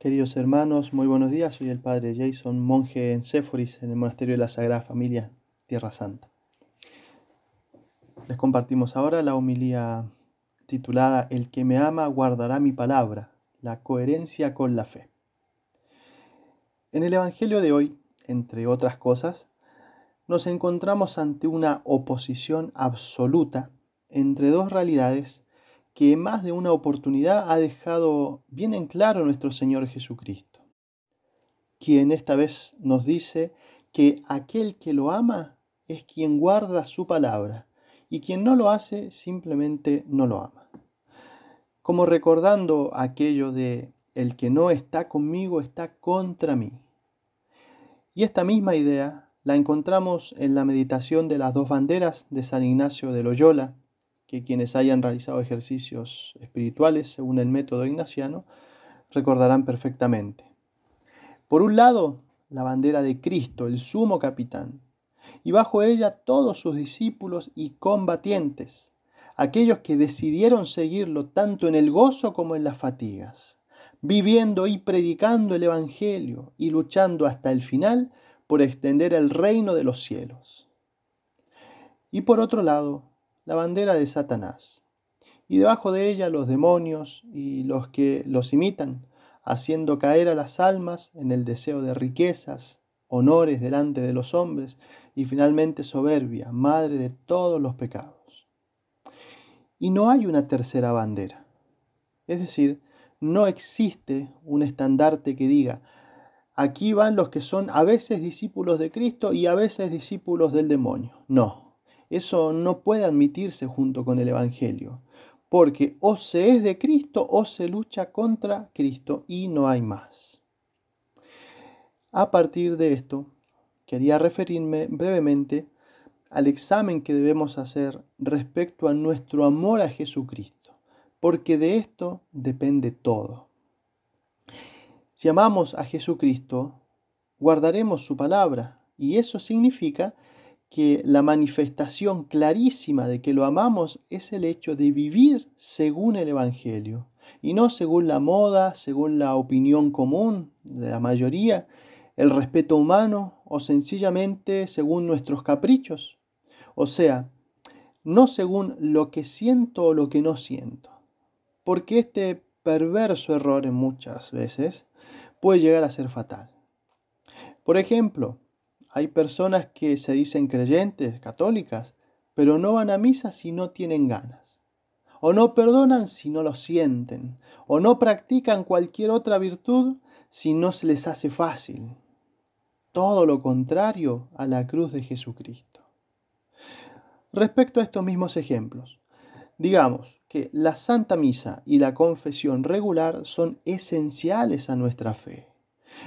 Queridos hermanos, muy buenos días. Soy el padre Jason, monje en Séforis, en el monasterio de la Sagrada Familia, Tierra Santa. Les compartimos ahora la homilía titulada El que me ama guardará mi palabra, la coherencia con la fe. En el Evangelio de hoy, entre otras cosas, nos encontramos ante una oposición absoluta entre dos realidades que más de una oportunidad ha dejado bien en claro nuestro Señor Jesucristo, quien esta vez nos dice que aquel que lo ama es quien guarda su palabra y quien no lo hace simplemente no lo ama. Como recordando aquello de el que no está conmigo está contra mí. Y esta misma idea la encontramos en la meditación de las dos banderas de San Ignacio de Loyola, que quienes hayan realizado ejercicios espirituales según el método ignaciano recordarán perfectamente. Por un lado, la bandera de Cristo, el sumo capitán, y bajo ella todos sus discípulos y combatientes, aquellos que decidieron seguirlo tanto en el gozo como en las fatigas, viviendo y predicando el Evangelio y luchando hasta el final por extender el reino de los cielos. Y por otro lado, la bandera de Satanás, y debajo de ella los demonios y los que los imitan, haciendo caer a las almas en el deseo de riquezas, honores delante de los hombres y finalmente soberbia, madre de todos los pecados. Y no hay una tercera bandera. Es decir, no existe un estandarte que diga, aquí van los que son a veces discípulos de Cristo y a veces discípulos del demonio. No, eso no puede admitirse junto con el Evangelio, porque o se es de Cristo o se lucha contra Cristo y no hay más. A partir de esto, quería referirme brevemente al examen que debemos hacer respecto a nuestro amor a Jesucristo, porque de esto depende todo. Si amamos a Jesucristo, guardaremos su palabra, y eso significa que la manifestación clarísima de que lo amamos es el hecho de vivir según el Evangelio y no según la moda, según la opinión común de la mayoría, el respeto humano o sencillamente según nuestros caprichos. O sea, no según lo que siento o lo que no siento. Porque este perverso error muchas veces puede llegar a ser fatal. Por ejemplo, hay personas que se dicen creyentes, católicas, pero no van a misa si no tienen ganas. O no perdonan si no lo sienten. O no practican cualquier otra virtud si no se les hace fácil. Todo lo contrario a la cruz de Jesucristo. Respecto a estos mismos ejemplos, digamos que la Santa Misa y la confesión regular son esenciales a nuestra fe.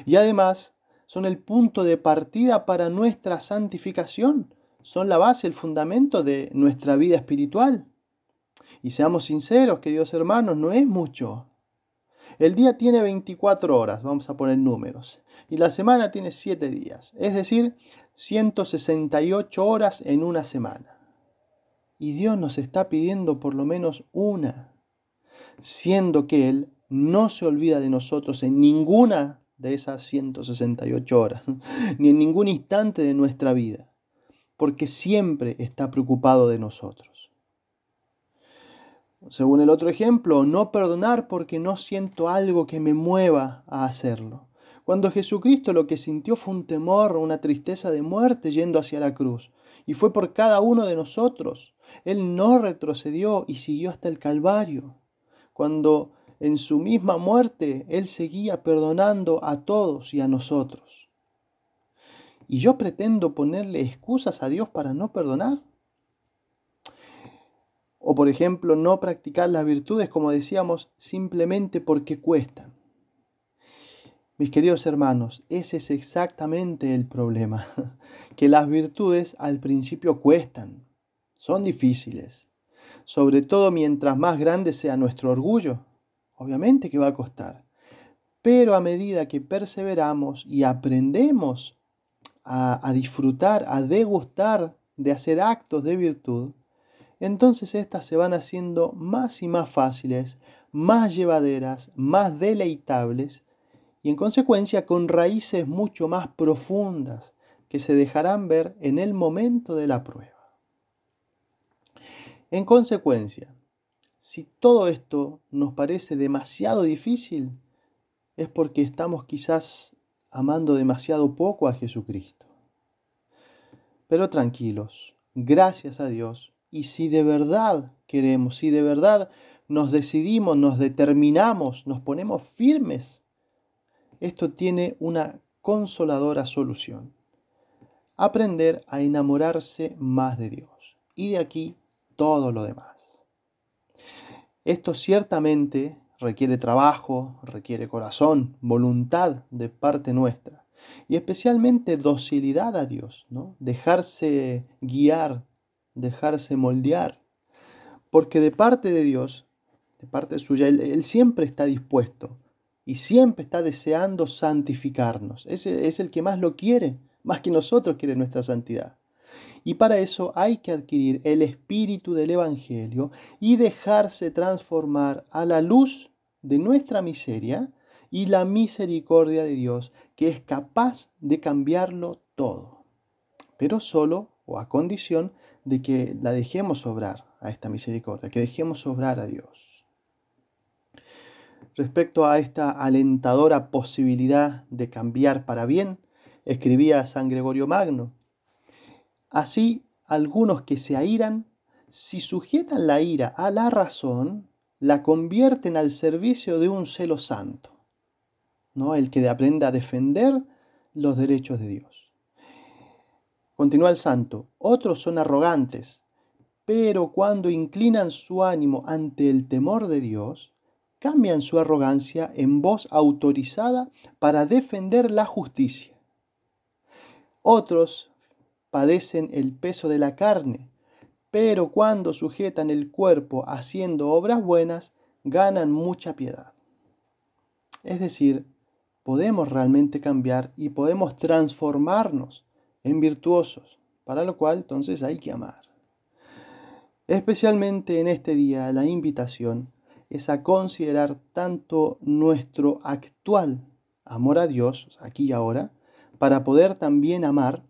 Y además son el punto de partida para nuestra santificación, son la base, el fundamento de nuestra vida espiritual. Y seamos sinceros, queridos hermanos, no es mucho. El día tiene 24 horas, vamos a poner números, y la semana tiene 7 días, es decir, 168 horas en una semana. Y Dios nos está pidiendo por lo menos una, siendo que Él no se olvida de nosotros en ninguna de esas 168 horas, ni en ningún instante de nuestra vida, porque siempre está preocupado de nosotros. Según el otro ejemplo, no perdonar porque no siento algo que me mueva a hacerlo. Cuando Jesucristo lo que sintió fue un temor, una tristeza de muerte yendo hacia la cruz, y fue por cada uno de nosotros. Él no retrocedió y siguió hasta el Calvario. Cuando en su misma muerte, Él seguía perdonando a todos y a nosotros. ¿Y yo pretendo ponerle excusas a Dios para no perdonar? O por ejemplo, no practicar las virtudes, como decíamos, simplemente porque cuestan. Mis queridos hermanos, ese es exactamente el problema, que las virtudes al principio cuestan, son difíciles, sobre todo mientras más grande sea nuestro orgullo Obviamente que va a costar. Pero a medida que perseveramos y aprendemos a, disfrutar, a degustar de hacer actos de virtud, entonces estas se van haciendo más y más fáciles, más llevaderas, más deleitables, y en consecuencia con raíces mucho más profundas que se dejarán ver en el momento de la prueba. En consecuencia, si todo esto nos parece demasiado difícil, es porque estamos quizás amando demasiado poco a Jesucristo. Pero tranquilos, gracias a Dios, y si de verdad queremos, si de verdad nos decidimos, nos determinamos, nos ponemos firmes, esto tiene una consoladora solución. Aprender a enamorarse más de Dios. Y de aquí todo lo demás. Esto ciertamente requiere trabajo, requiere corazón, voluntad de parte nuestra y especialmente docilidad a Dios, ¿no? dejarse guiar, dejarse moldear, porque de parte de Dios, de parte suya, Él, siempre está dispuesto y siempre está deseando santificarnos. Ese es el que más lo quiere, más que nosotros quiere nuestra santidad. Y para eso hay que adquirir el espíritu del Evangelio y dejarse transformar a la luz de nuestra miseria y la misericordia de Dios, que es capaz de cambiarlo todo, pero solo o a condición de que la dejemos obrar a esta misericordia, que dejemos obrar a Dios. Respecto a esta alentadora posibilidad de cambiar para bien, escribía San Gregorio Magno, Así, algunos que se airan, si sujetan la ira a la razón, la convierten al servicio de un celo santo, ¿no? el que aprenda a defender los derechos de Dios. Continúa el santo, otros son arrogantes, pero cuando inclinan su ánimo ante el temor de Dios, cambian su arrogancia en voz autorizada para defender la justicia. Otros padecen el peso de la carne, pero cuando sujetan el cuerpo haciendo obras buenas, ganan mucha piedad. Es decir, podemos realmente cambiar y podemos transformarnos en virtuosos, para lo cual entonces hay que amar. Especialmente en este día la invitación es a considerar tanto nuestro actual amor a Dios, aquí y ahora, para poder también amar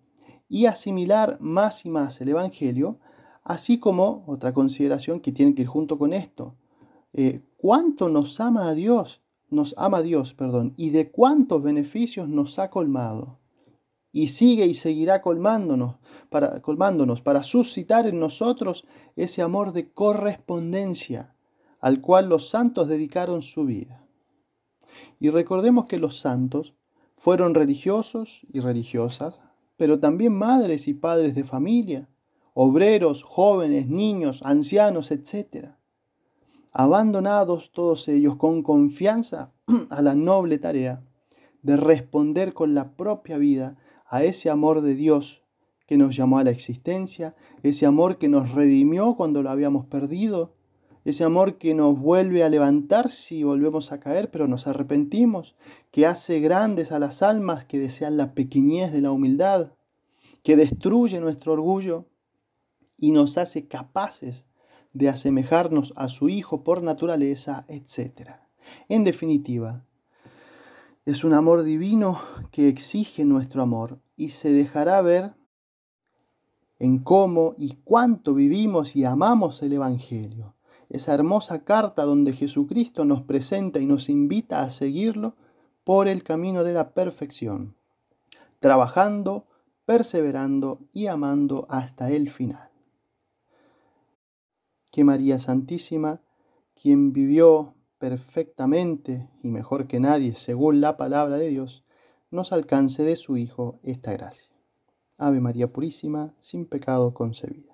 y asimilar más y más el Evangelio, así como otra consideración que tiene que ir junto con esto. Eh, ¿Cuánto nos ama a Dios? Nos ama Dios, perdón, y de cuántos beneficios nos ha colmado. Y sigue y seguirá colmándonos para, colmándonos para suscitar en nosotros ese amor de correspondencia al cual los santos dedicaron su vida. Y recordemos que los santos fueron religiosos y religiosas, pero también madres y padres de familia, obreros, jóvenes, niños, ancianos, etc. Abandonados todos ellos con confianza a la noble tarea de responder con la propia vida a ese amor de Dios que nos llamó a la existencia, ese amor que nos redimió cuando lo habíamos perdido, ese amor que nos vuelve a levantar si volvemos a caer, pero nos arrepentimos, que hace grandes a las almas que desean la pequeñez de la humildad, que destruye nuestro orgullo y nos hace capaces de asemejarnos a su Hijo por naturaleza, etc. En definitiva, es un amor divino que exige nuestro amor y se dejará ver en cómo y cuánto vivimos y amamos el Evangelio esa hermosa carta donde Jesucristo nos presenta y nos invita a seguirlo por el camino de la perfección, trabajando, perseverando y amando hasta el final. Que María Santísima, quien vivió perfectamente y mejor que nadie según la palabra de Dios, nos alcance de su Hijo esta gracia. Ave María Purísima, sin pecado concebida.